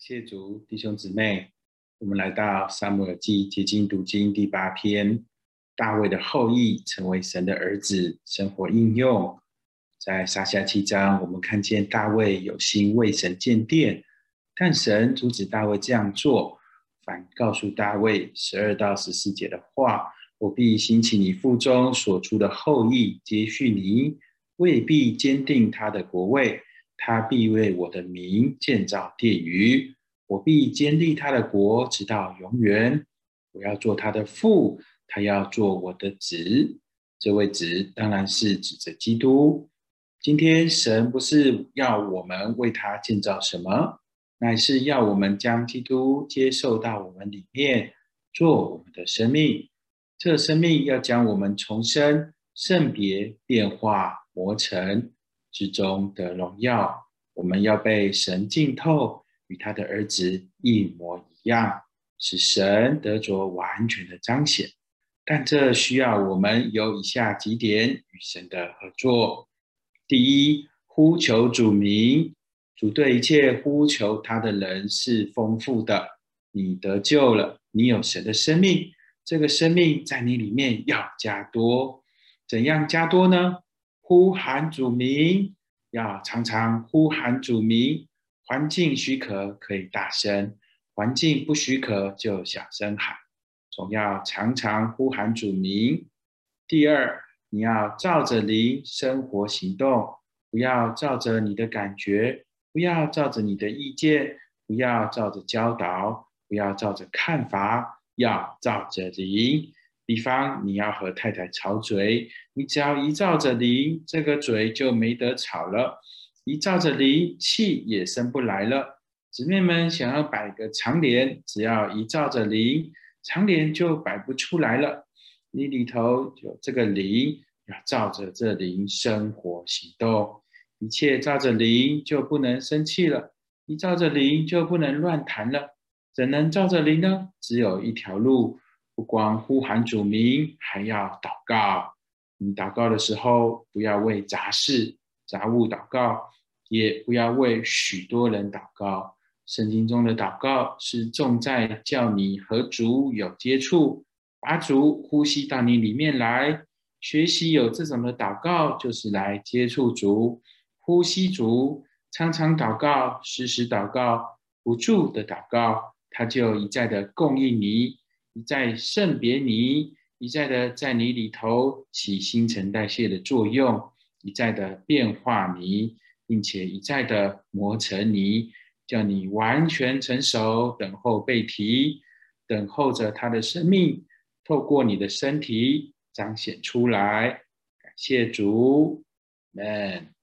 谢主，弟兄姊妹，我们来到撒母耳记结晶读经第八篇，大卫的后裔成为神的儿子，生活应用。在撒下七章，我们看见大卫有心为神建殿，但神阻止大卫这样做，反告诉大卫十二到十四节的话：我必兴起你腹中所出的后裔接续你，未必坚定他的国位。他必为我的名建造殿宇，我必坚立他的国，直到永远。我要做他的父，他要做我的子。这位子当然是指着基督。今天神不是要我们为他建造什么，乃是要我们将基督接受到我们里面，做我们的生命。这生命要将我们重生、圣别、变化、磨成。之中的荣耀，我们要被神浸透，与他的儿子一模一样，使神得着完全的彰显。但这需要我们有以下几点与神的合作：第一，呼求主名，主对一切呼求他的人是丰富的。你得救了，你有神的生命，这个生命在你里面要加多。怎样加多呢？呼喊主名，要常常呼喊主名。环境许可可以大声，环境不许可就小声喊。总要常常呼喊主名。第二，你要照着灵生活行动，不要照着你的感觉，不要照着你的意见，不要照着教导，不要照着看法，要照着灵。比方你要和太太吵嘴，你只要一照着离，这个嘴就没得吵了；一照着离，气也生不来了。姊妹们想要摆个长脸，只要一照着离，长脸就摆不出来了。你里头有这个灵，要照着这灵生活行动，一切照着灵就不能生气了，一照着灵就不能乱谈了。怎能照着灵呢？只有一条路。不光呼喊主名，还要祷告。你祷告的时候，不要为杂事、杂物祷告，也不要为许多人祷告。圣经中的祷告是重在叫你和主有接触，把主呼吸到你里面来。学习有这种的祷告，就是来接触主、呼吸主。常常祷告、时时祷告、不住的祷告，他就一再的供应你。一再圣别你，一再的在你里头起新陈代谢的作用，一再的变化你，并且一再的磨成泥，叫你完全成熟，等候被提，等候着他的生命透过你的身体彰显出来。感谢主，们。